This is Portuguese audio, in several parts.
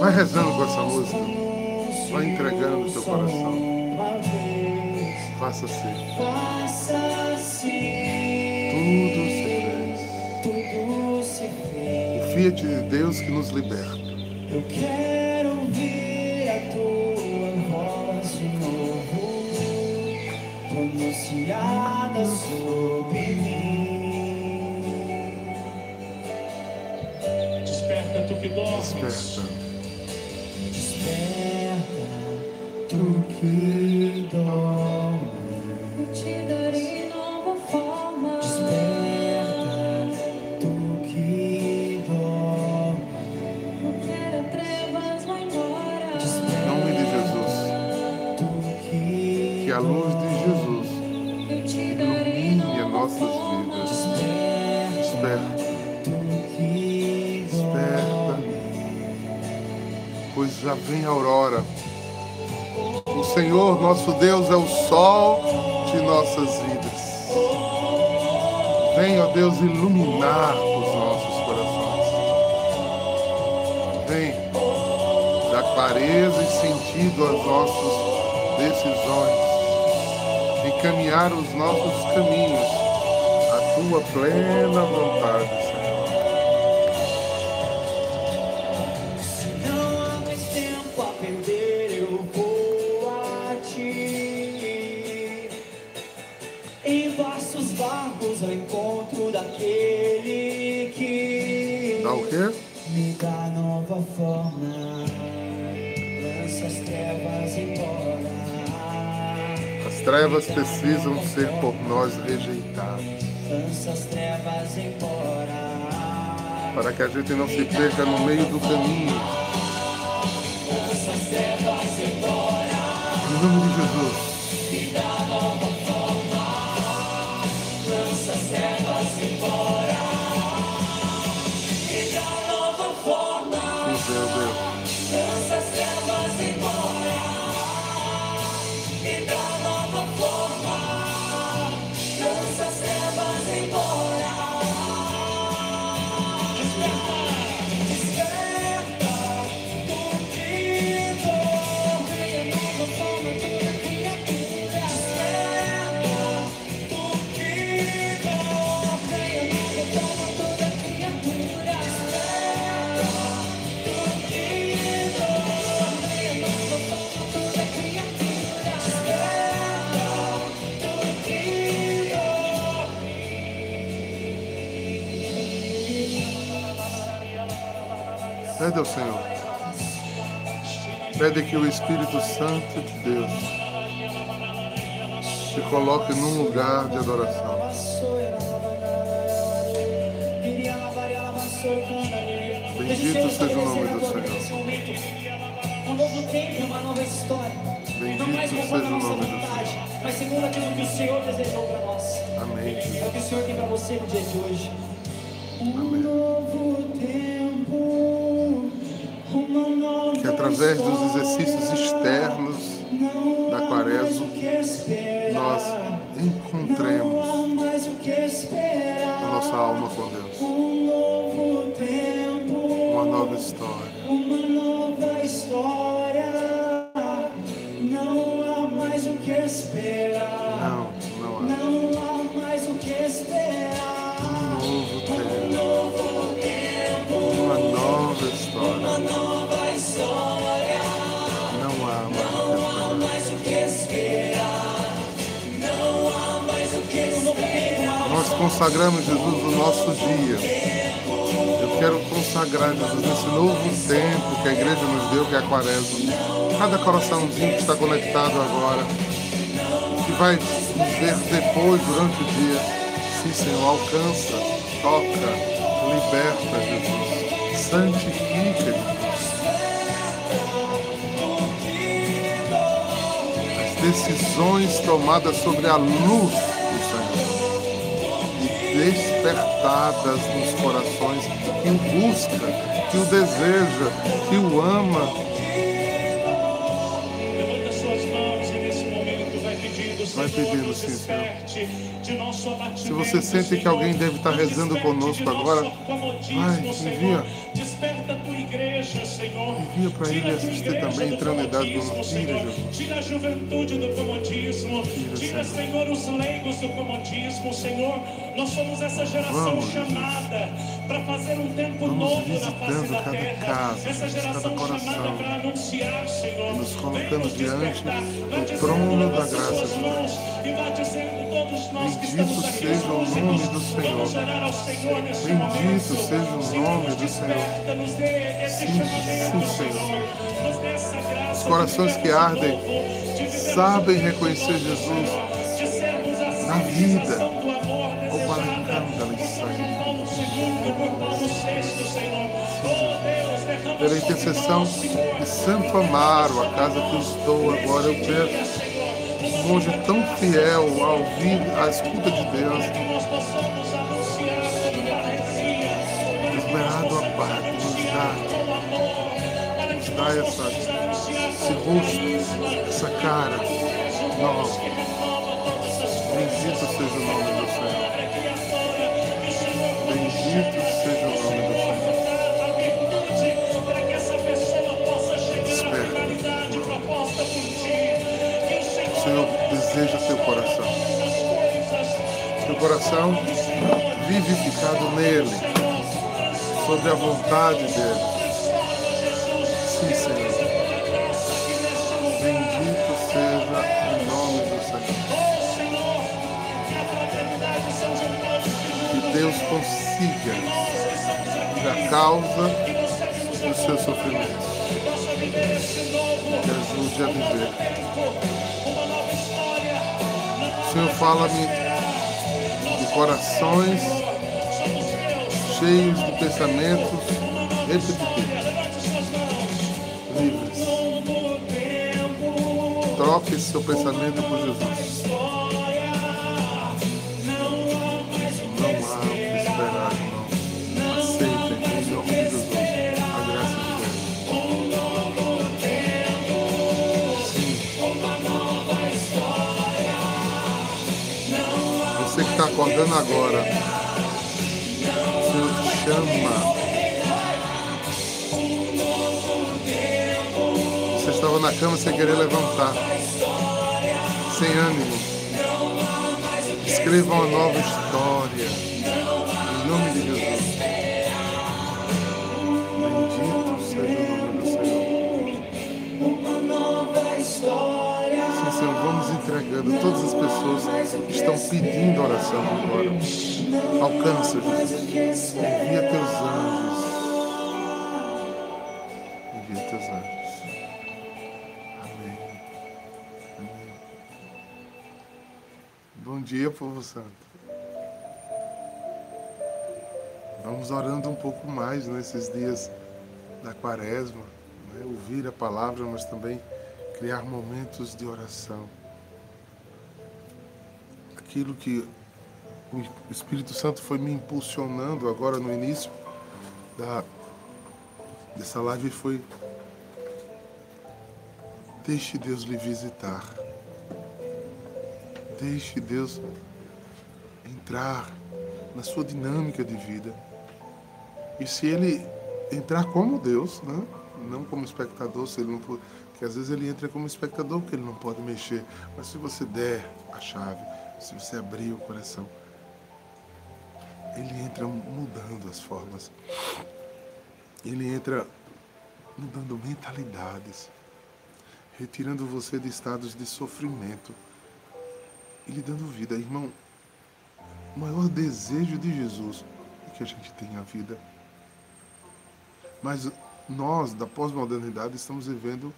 Vai rezando com essa música. Vai entregando o teu coração. Faça ser. Tudo se fez. O Fiat de Deus que nos liberta. Eu quero ouvir a tua voz de novo, pronunciada sobre mim. Que dormes. Desperta. Desperta, tu Pois já vem a aurora. O Senhor nosso Deus é o sol de nossas vidas. Vem, ó Deus, iluminar os nossos corações. Vem dar clareza e sentido às nossas decisões. Encaminhar os nossos caminhos à tua plena vontade, trevas precisam ser por nós rejeitadas, para que a gente não se perca no meio do caminho. Em nome de Jesus. Pede ao Senhor. Pede que o Espírito Santo de Deus te coloque num lugar de adoração. Bendito seja o nome do Senhor. Um novo tempo, uma nova história. Bendito Não mais seja o nossa nome do vontade, mas segundo aquilo que o Senhor desejou para nós. Amém. É o que o Senhor tem para você no dia de hoje. Um novo tempo, Que através dos exercícios externos da quaresma, nós encontremos a nossa alma com Deus. Um uma nova história. Consagramos Jesus no nosso dia. Eu quero consagrar Jesus nesse novo tempo que a igreja nos deu, que é a quaresma. Cada coraçãozinho que está conectado agora, que vai nos ver depois, durante o dia. Sim, Senhor, alcança, toca, liberta, Jesus. Santifica, Jesus. As decisões tomadas sobre a luz despertadas nos corações que o busca, que o deseja, que o ama. Levanta suas mãos e nesse momento vai pedindo, Vai Senhor, pedindo, nos sim, abatimento, Se você sente que alguém deve estar Senhor, rezando conosco agora, vai, Senhor. envia. Desperta a tua igreja, Senhor. Envia para ele assistir igreja também, entrando em idade do Senhor. Tira a juventude do comodismo. Tira, Senhor. Os leigos do comodismo, Senhor. Nós somos essa geração Vamos, chamada para fazer um tempo Vamos novo na face da terra. casa, essa geração chamada para anunciar, Senhor. Nos colocando diante do trono da graça E todos nós que Bendito estamos aqui seja o nome do Senhor. Vamos orar ao Senhor neste Bendito seja o nome do Senhor. desperta, Nos dê esse Sim, chamamento, sim, Senhor. Senhor. Nos dê essa graça Os corações que ardem sabem reconhecer Jesus na vida. civilização do amor O desejada Balecanda, por Senhor. Paulo II, por Paulo VI, Senhor. Oh Pela intercessão de Santo Amaro, a casa que eu estou agora, eu peço monge tão fiel a ouvir a escuta de Deus, esmerado a parte, nos dá, nos dá essa, esse rosto, essa cara nova. Bendito seja o nome do Senhor. Deseja teu coração. Teu coração vivificado nele, sobre a vontade dele. Sim, Senhor. Bendito seja o nome do Senhor. Que Deus consiga à causa dos seus sofrimentos. Que ajude a viver. Senhor fala-me de corações cheios de pensamentos repetitivos, livres. Troque seu pensamento por Jesus. Acordando agora, te chama. Você estava na cama sem querer levantar, sem ânimo. Escreva uma nova história. Senhor, vamos entregando todas as pessoas que estão pedindo oração agora. Alcança, Jesus. Envia teus anjos. Envia teus anjos. Amém. Amém. Bom dia, povo santo. Vamos orando um pouco mais nesses dias da quaresma, né? ouvir a palavra, mas também criar momentos de oração. Aquilo que o Espírito Santo foi me impulsionando agora no início da, dessa live foi deixe Deus lhe visitar. Deixe Deus entrar na sua dinâmica de vida. E se ele entrar como Deus, né? Não como espectador, se ele não for, que às vezes ele entra como espectador porque ele não pode mexer, mas se você der a chave, se você abrir o coração, ele entra mudando as formas. Ele entra mudando mentalidades, retirando você de estados de sofrimento e lhe dando vida. Irmão, o maior desejo de Jesus é que a gente tenha vida. Mas nós, da pós-modernidade, estamos vivendo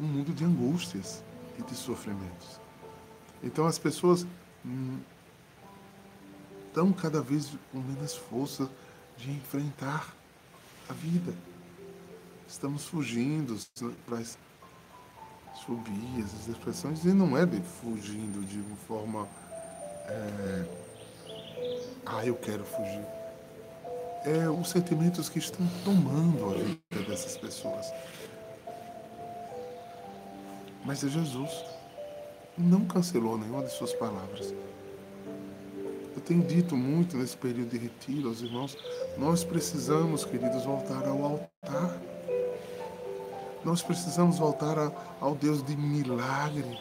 um mundo de angústias e de sofrimentos. Então as pessoas hum, estão cada vez com menos força de enfrentar a vida. Estamos fugindo para as fobias, as expressões, e não é de fugindo de uma forma. é, ah, eu quero fugir. É os sentimentos que estão tomando a vida dessas pessoas. Mas é Jesus não cancelou nenhuma de suas palavras. Eu tenho dito muito nesse período de retiro aos irmãos, nós precisamos, queridos, voltar ao altar. Nós precisamos voltar a, ao Deus de milagre,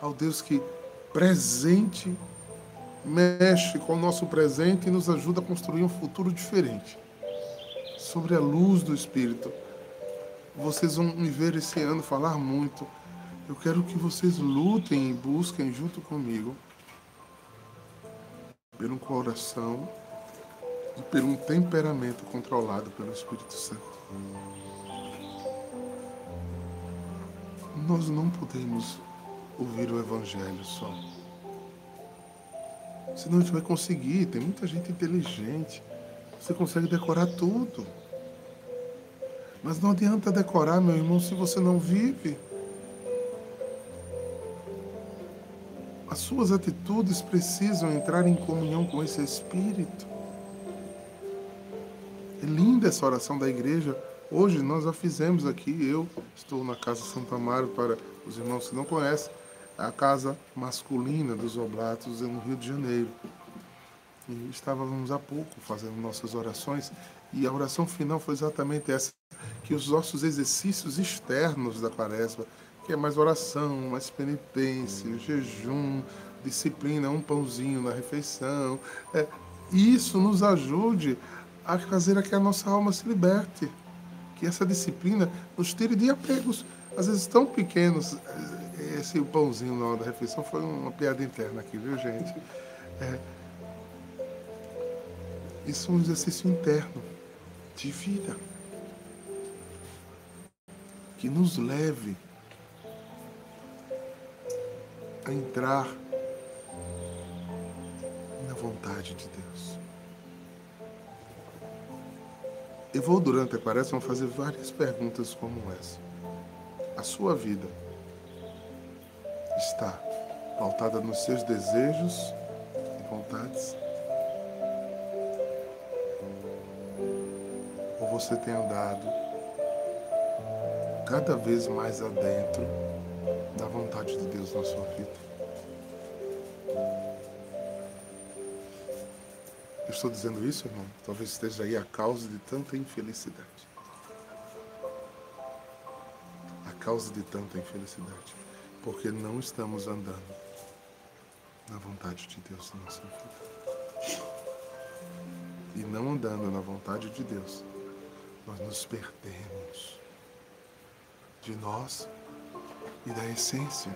ao Deus que presente mexe com o nosso presente e nos ajuda a construir um futuro diferente. Sobre a luz do Espírito. Vocês vão me ver esse ano falar muito. Eu quero que vocês lutem e busquem junto comigo por um coração e por um temperamento controlado pelo Espírito Santo. Nós não podemos ouvir o Evangelho só. Senão a gente vai conseguir. Tem muita gente inteligente. Você consegue decorar tudo. Mas não adianta decorar, meu irmão, se você não vive. As suas atitudes precisam entrar em comunhão com esse Espírito. É linda essa oração da igreja. Hoje nós a fizemos aqui. Eu estou na Casa Santo Amaro para os irmãos que não conhecem. É a casa masculina dos Oblatos no Rio de Janeiro. E estávamos há pouco fazendo nossas orações e a oração final foi exatamente essa: que os nossos exercícios externos da quaresma que é mais oração, mais penitência, jejum, disciplina, um pãozinho na refeição. É, isso nos ajude a fazer que a nossa alma se liberte, que essa disciplina nos tire de apegos, às vezes tão pequenos. Esse pãozinho na hora da refeição foi uma piada interna aqui, viu, gente? É, isso é um exercício interno de vida que nos leve a entrar na vontade de Deus. Eu vou, durante a quaresma, fazer várias perguntas como essa. A sua vida está pautada nos seus desejos e vontades? Ou você tem andado cada vez mais adentro da vontade de Deus na sua vida. Eu estou dizendo isso, irmão? Talvez esteja aí a causa de tanta infelicidade. A causa de tanta infelicidade. Porque não estamos andando na vontade de Deus na nossa vida. E não andando na vontade de Deus, nós nos perdemos de nós e da essência.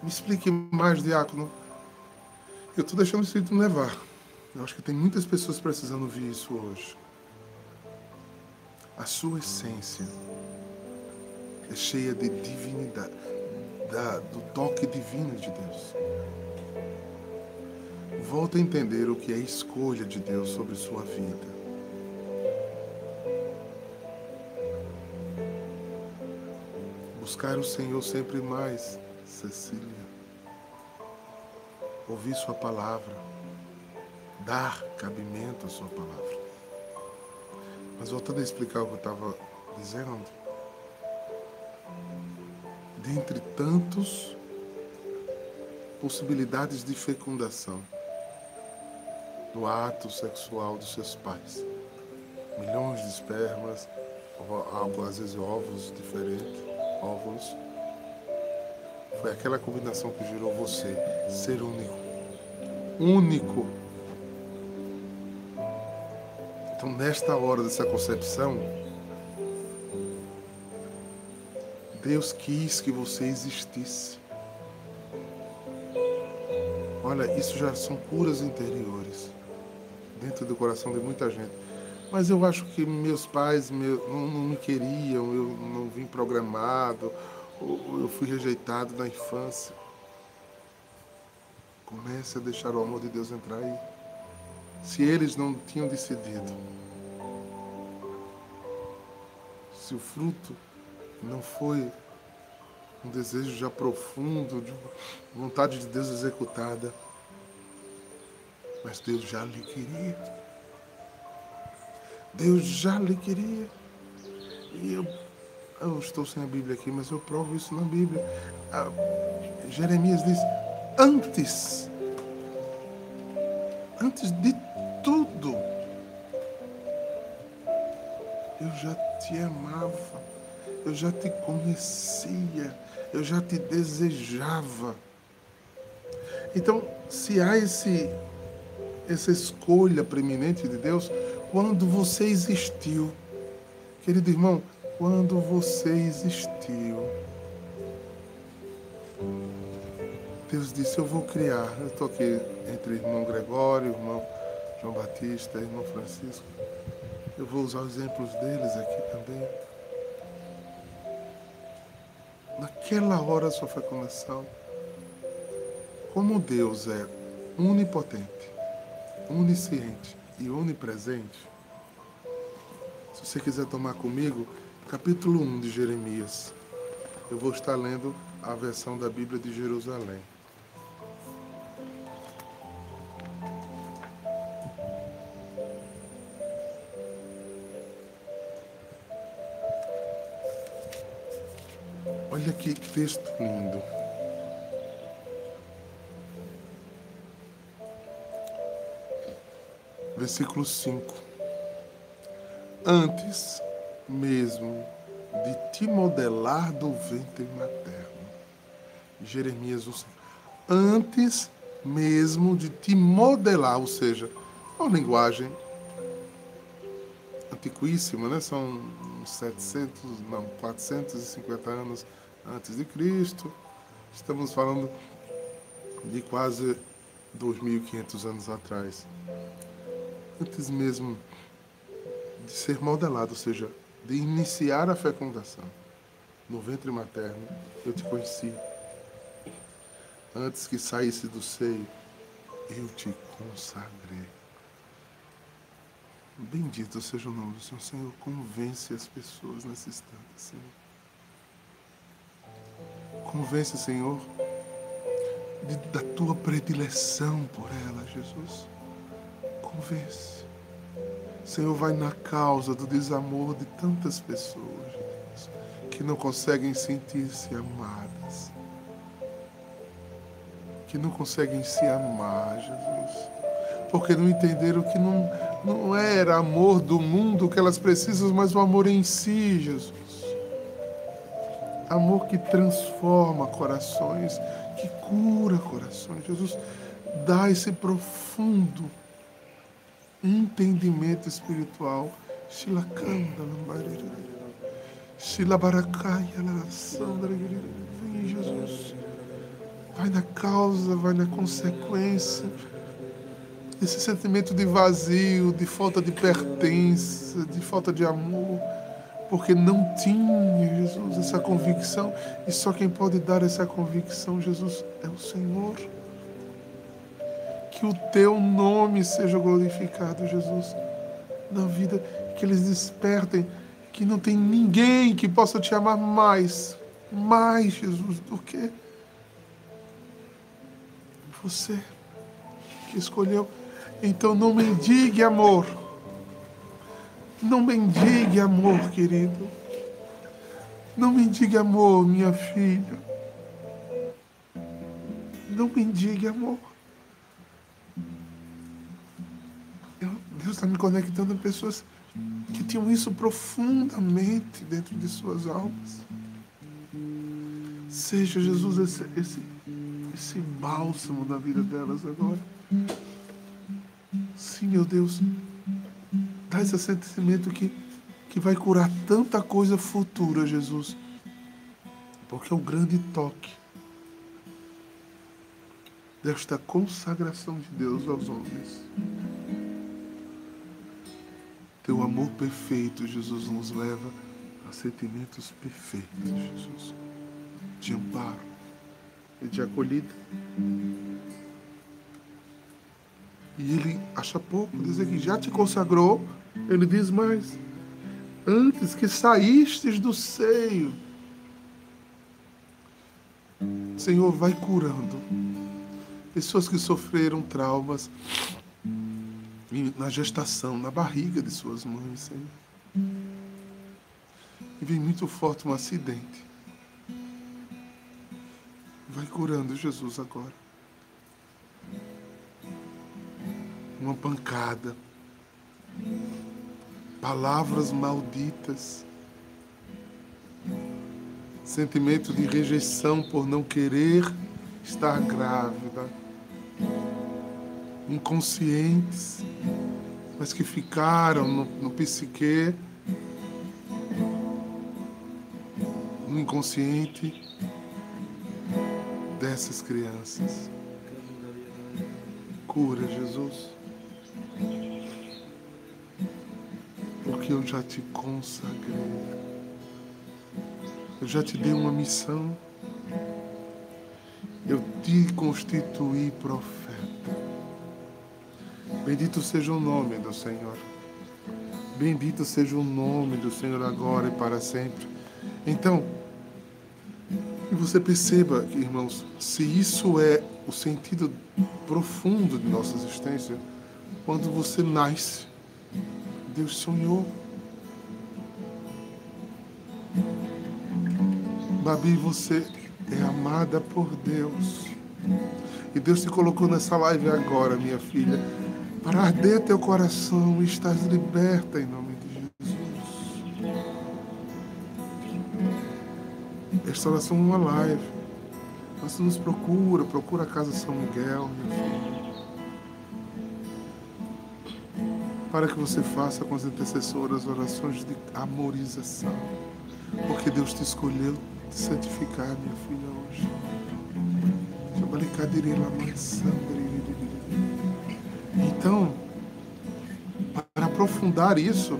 Me explique mais, diácono. Eu estou deixando o Espírito me levar. Eu acho que tem muitas pessoas precisando ouvir isso hoje. A sua essência é cheia de divinidade, da, do toque divino de Deus. Volta a entender o que é a escolha de Deus sobre sua vida. Buscar o Senhor sempre mais, Cecília. Ouvir Sua palavra. Dar cabimento à Sua palavra. Mas voltando a explicar o que eu estava dizendo, dentre tantos possibilidades de fecundação do ato sexual dos seus pais, milhões de espermas, às vezes ovos diferentes, óvulos. Foi aquela combinação que gerou você ser único. Único. Então, nesta hora dessa concepção, Deus quis que você existisse. Olha, isso já são curas interiores dentro do coração de muita gente. Mas eu acho que meus pais meu, não, não, me queriam, eu não vim programado, eu fui rejeitado na infância. Comece a deixar o amor de Deus entrar aí. Se eles não tinham decidido, se o fruto não foi um desejo já profundo, de vontade de Deus executada, mas Deus já lhe queria. Deus já lhe queria. E eu, eu estou sem a Bíblia aqui, mas eu provo isso na Bíblia. Ah, Jeremias diz: antes, antes de tudo, eu já te amava, eu já te conhecia, eu já te desejava. Então, se há esse, essa escolha preeminente de Deus, quando você existiu, querido irmão, quando você existiu, Deus disse: Eu vou criar. Eu estou aqui entre irmão Gregório, irmão João Batista, irmão Francisco. Eu vou usar os exemplos deles aqui também. Naquela hora sua fecundação, como Deus é onipotente, onisciente e onipresente, se você quiser tomar comigo, capítulo 1 de Jeremias, eu vou estar lendo a versão da Bíblia de Jerusalém. Que texto lindo. Versículo 5. Antes mesmo de te modelar do ventre materno. Jeremias 1. Antes mesmo de te modelar, ou seja, uma linguagem antiquíssima, né? São 700, não, 450 anos antes de Cristo. Estamos falando de quase 2.500 anos atrás. Antes mesmo de ser modelado, ou seja, de iniciar a fecundação no ventre materno, eu te conheci. Antes que saísse do seio, eu te consagrei. Bendito seja o nome do Senhor. Senhor, convence as pessoas nesse instante, Senhor. Convence, Senhor, de, da tua predileção por ela, Jesus. Convence. Senhor, vai na causa do desamor de tantas pessoas, Jesus, que não conseguem sentir-se amadas. Que não conseguem se amar, Jesus. Porque não entenderam que não, não era amor do mundo que elas precisam, mas o amor em si, Jesus. Amor que transforma corações, que cura corações. Jesus, dá esse profundo entendimento espiritual. Vem, Jesus. Vai na causa, vai na consequência esse sentimento de vazio, de falta de pertença, de falta de amor, porque não tinha, Jesus, essa convicção, e só quem pode dar essa convicção, Jesus, é o Senhor. Que o teu nome seja glorificado, Jesus, na vida, que eles despertem, que não tem ninguém que possa te amar mais, mais, Jesus, do que você que escolheu então não mendigue amor. Não mendigue amor, querido. Não mendigue amor, minha filha. Não mendigue amor. Eu, Deus está me conectando a pessoas que tinham isso profundamente dentro de suas almas. Seja Jesus esse, esse, esse bálsamo da vida delas agora. Sim, meu Deus. Esse sentimento que, que vai curar tanta coisa futura, Jesus. Porque é o grande toque desta consagração de Deus aos homens. Teu amor perfeito, Jesus, nos leva a sentimentos perfeitos, Jesus. De amparo e de acolhida. E ele acha pouco dizer que já te consagrou. Ele diz mais: antes que saístes do seio, Senhor, vai curando pessoas que sofreram traumas na gestação, na barriga de suas mães, Senhor. E vem muito forte um acidente. Vai curando Jesus agora. uma pancada, palavras malditas, sentimento de rejeição por não querer estar grávida, inconscientes, mas que ficaram no, no no inconsciente dessas crianças. Cura, Jesus. Porque eu já te consagrei. Eu já te dei uma missão. Eu te constituí profeta. Bendito seja o nome do Senhor. Bendito seja o nome do Senhor agora e para sempre. Então, e você perceba, irmãos, se isso é o sentido profundo de nossa existência, quando você nasce, Deus sonhou. Babi, você é amada por Deus. E Deus te colocou nessa live agora, minha filha, para arder teu coração e estás liberta em nome Restauração uma live. Você nos procura, procura a Casa São Miguel, meu filho. Para que você faça com as intercessoras orações de amorização. Porque Deus te escolheu te santificar, minha filha, hoje. Então, para aprofundar isso,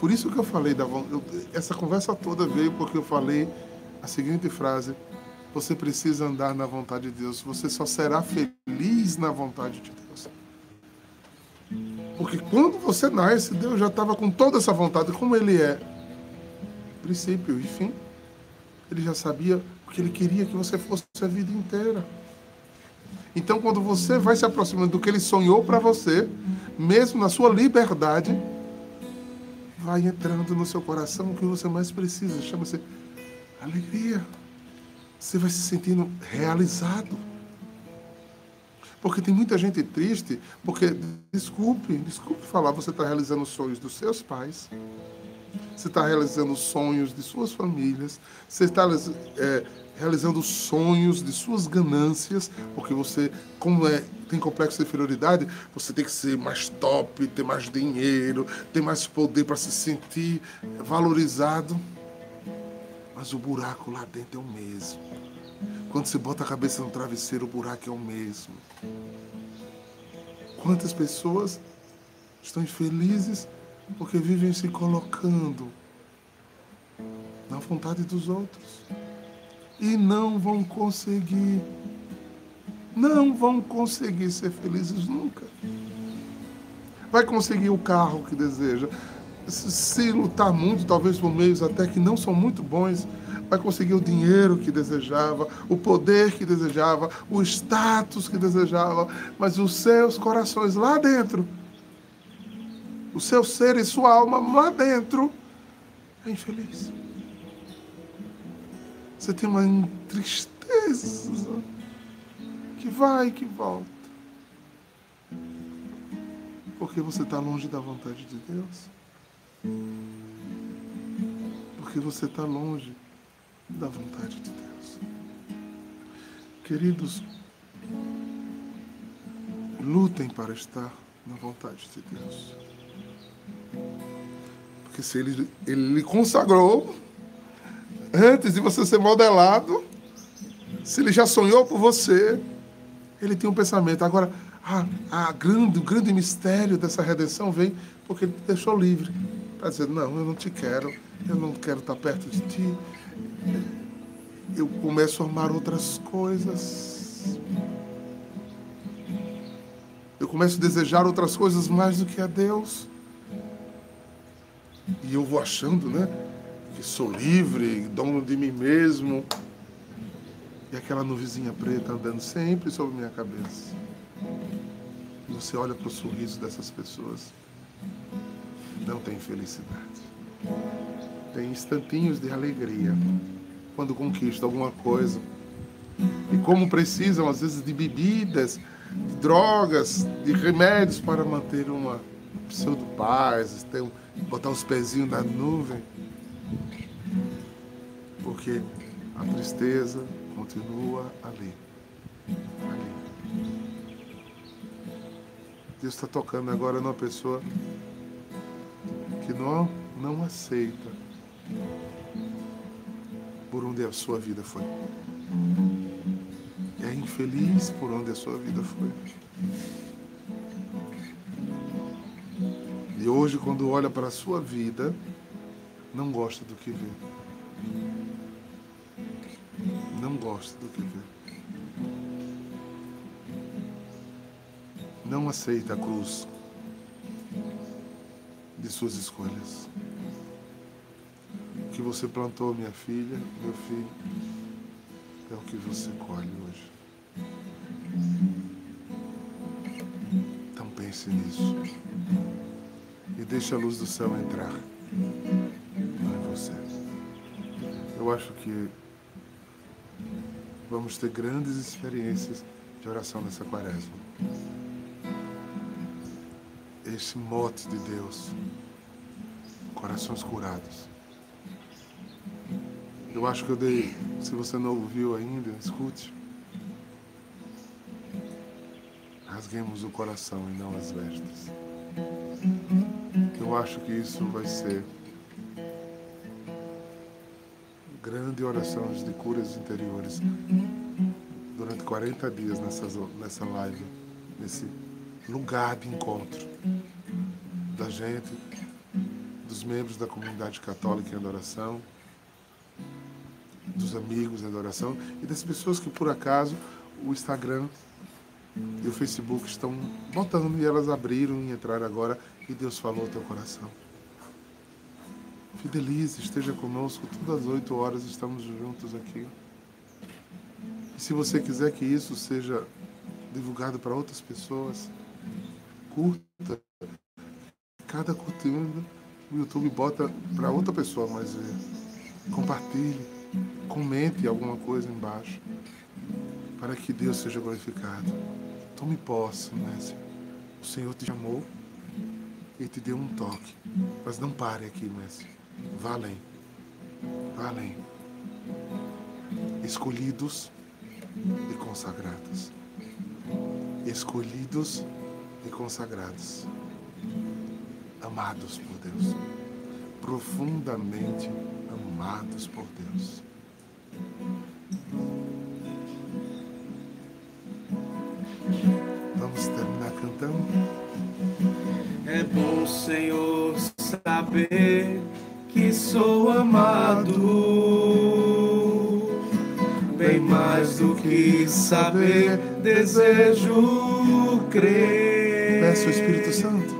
por isso que eu falei da eu, essa conversa toda veio porque eu falei a seguinte frase: você precisa andar na vontade de Deus. Você só será feliz na vontade de Deus. Porque quando você nasce, Deus já estava com toda essa vontade, como Ele é. Princípio e fim. Ele já sabia o que Ele queria que você fosse a vida inteira. Então, quando você vai se aproximando do que Ele sonhou para você, mesmo na sua liberdade, vai entrando no seu coração o que você mais precisa. Chama-se alegria. Você vai se sentindo realizado. Porque tem muita gente triste, porque, desculpe, desculpe falar, você está realizando os sonhos dos seus pais, você está realizando os sonhos de suas famílias, você está é, realizando os sonhos de suas ganâncias, porque você, como é, tem complexo de inferioridade, você tem que ser mais top, ter mais dinheiro, ter mais poder para se sentir valorizado. Mas o buraco lá dentro é o mesmo. Quando você bota a cabeça no travesseiro, o buraco é o mesmo. Quantas pessoas estão infelizes porque vivem se colocando na vontade dos outros e não vão conseguir. Não vão conseguir ser felizes nunca. Vai conseguir o carro que deseja. Se lutar muito, talvez por meios até que não são muito bons, vai conseguir o dinheiro que desejava, o poder que desejava, o status que desejava, mas os seus corações lá dentro, o seu ser e sua alma lá dentro, é infeliz. Você tem uma tristeza que vai e que volta. Porque você está longe da vontade de Deus. Porque você está longe da vontade de Deus. Queridos, lutem para estar na vontade de Deus. Porque se Ele, ele lhe consagrou, antes de você ser modelado, se ele já sonhou por você, ele tem um pensamento. Agora, a, a grande, o grande mistério dessa redenção vem porque ele te deixou livre. Para dizer, não, eu não te quero, eu não quero estar perto de ti. Eu começo a amar outras coisas. Eu começo a desejar outras coisas mais do que a Deus. E eu vou achando, né? que sou livre, dono de mim mesmo. E aquela nuvizinha preta andando sempre sobre minha cabeça. Você olha para o sorriso dessas pessoas, não tem felicidade. Tem instantinhos de alegria quando conquista alguma coisa. E como precisam, às vezes, de bebidas, de drogas, de remédios para manter uma pseudo paz, tem, botar os pezinhos na nuvem. Porque a tristeza continua ali. Ali. Deus está tocando agora numa pessoa que não, não aceita onde a sua vida foi. É infeliz por onde a sua vida foi. E hoje, quando olha para a sua vida, não gosta do que vê. Não gosta do que vê. Não aceita a cruz de suas escolhas. Que você plantou, minha filha, meu filho, é o que você colhe hoje. Então pense nisso. E deixe a luz do céu entrar em você. Eu acho que vamos ter grandes experiências de oração nessa quaresma. Esse mote de Deus, corações curados. Eu acho que eu dei, se você não ouviu ainda, escute. Rasguemos o coração e não as vestes. Eu acho que isso vai ser grande orações de curas interiores durante 40 dias nessas, nessa live, nesse lugar de encontro da gente, dos membros da comunidade católica em adoração, dos amigos em adoração e das pessoas que por acaso o Instagram e o Facebook estão botando e elas abriram e entraram agora e Deus falou ao teu coração. Fidelize, esteja conosco, todas as oito horas estamos juntos aqui. E se você quiser que isso seja divulgado para outras pessoas, curta. Cada curtindo, o YouTube bota para outra pessoa mais ver. Compartilhe, comente alguma coisa embaixo, para que Deus seja glorificado. Tome posse, Messi. O Senhor te chamou e te deu um toque. Mas não pare aqui, Messi. Vá além. Vá além. Escolhidos e consagrados. Escolhidos e consagrados. Amados por Deus. Profundamente amados por Deus. Saber que sou amado. Bem mais do que saber, desejo crer. Peço o Espírito Santo.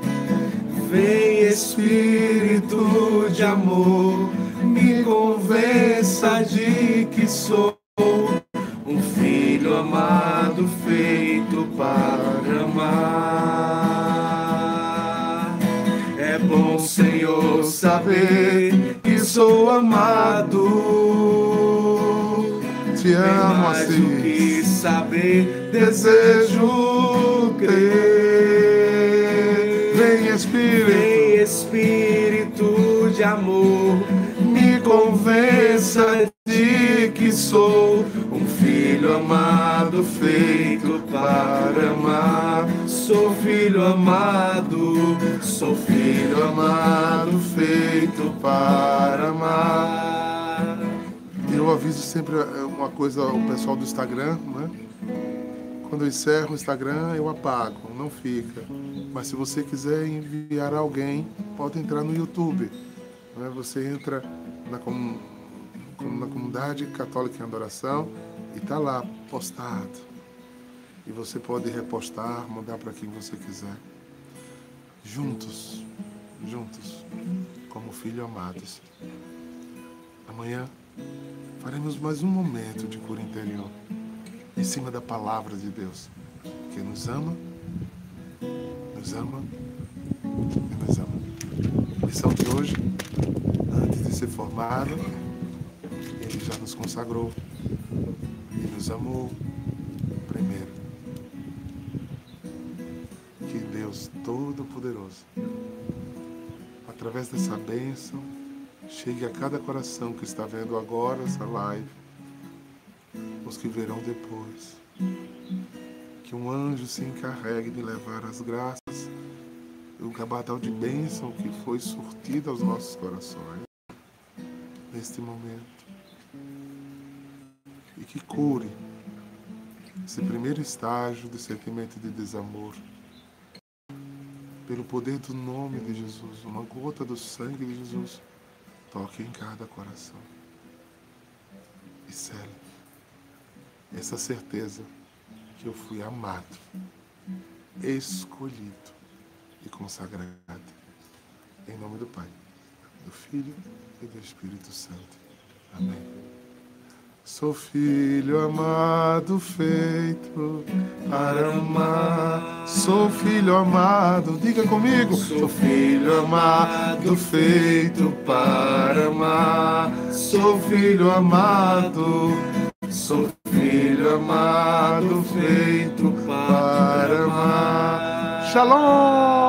Vem, Espírito de amor, me convença de que sou saber que sou amado. Te amo mais do assim. que saber, desejo crer. Vem Espírito. Vem Espírito de amor, me convença de que sou um filho amado, feito para amar. Sou filho amado, sou filho amado, para amar. Eu aviso sempre é, uma coisa ao pessoal do Instagram, né? Quando eu encerro o Instagram, eu apago, não fica. Mas se você quiser enviar alguém, pode entrar no YouTube. né? Você entra na, com- na comunidade católica em adoração e tá lá postado. E você pode repostar, mandar para quem você quiser. Juntos, juntos, como filhos amados. Amanhã faremos mais um momento de cura interior em cima da palavra de Deus, que nos ama, nos ama e nos ama. A lição de hoje, antes de ser formado, ele já nos consagrou e nos amou primeiro. Que Deus Todo-Poderoso, através dessa bênção, chegue a cada coração que está vendo agora essa live, os que verão depois. Que um anjo se encarregue de levar as graças e o cabadal de bênção que foi surtido aos nossos corações neste momento. E que cure esse primeiro estágio de sentimento de desamor. Pelo poder do nome de Jesus, uma gota do sangue de Jesus toque em cada coração. E cele essa certeza que eu fui amado, escolhido e consagrado. Em nome do Pai, do Filho e do Espírito Santo. Amém. Sou filho amado, feito para amar. Sou filho amado, diga comigo. Sou filho amado, feito para amar. Sou filho amado, sou filho amado, feito para amar. Shalom!